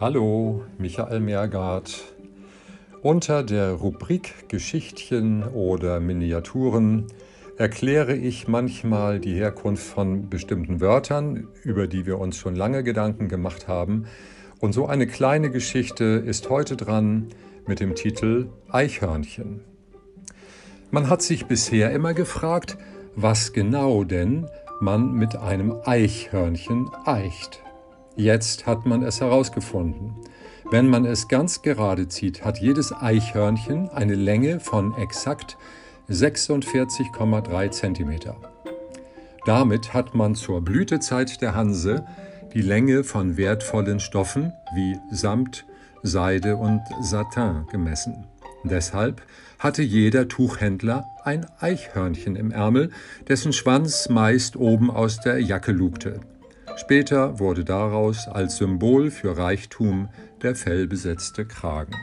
Hallo, Michael Meergart. Unter der Rubrik Geschichtchen oder Miniaturen erkläre ich manchmal die Herkunft von bestimmten Wörtern, über die wir uns schon lange Gedanken gemacht haben. Und so eine kleine Geschichte ist heute dran mit dem Titel Eichhörnchen. Man hat sich bisher immer gefragt, was genau denn man mit einem Eichhörnchen eicht. Jetzt hat man es herausgefunden. Wenn man es ganz gerade zieht, hat jedes Eichhörnchen eine Länge von exakt 46,3 cm. Damit hat man zur Blütezeit der Hanse die Länge von wertvollen Stoffen wie Samt, Seide und Satin gemessen. Deshalb hatte jeder Tuchhändler ein Eichhörnchen im Ärmel, dessen Schwanz meist oben aus der Jacke lugte. Später wurde daraus als Symbol für Reichtum der fellbesetzte Kragen.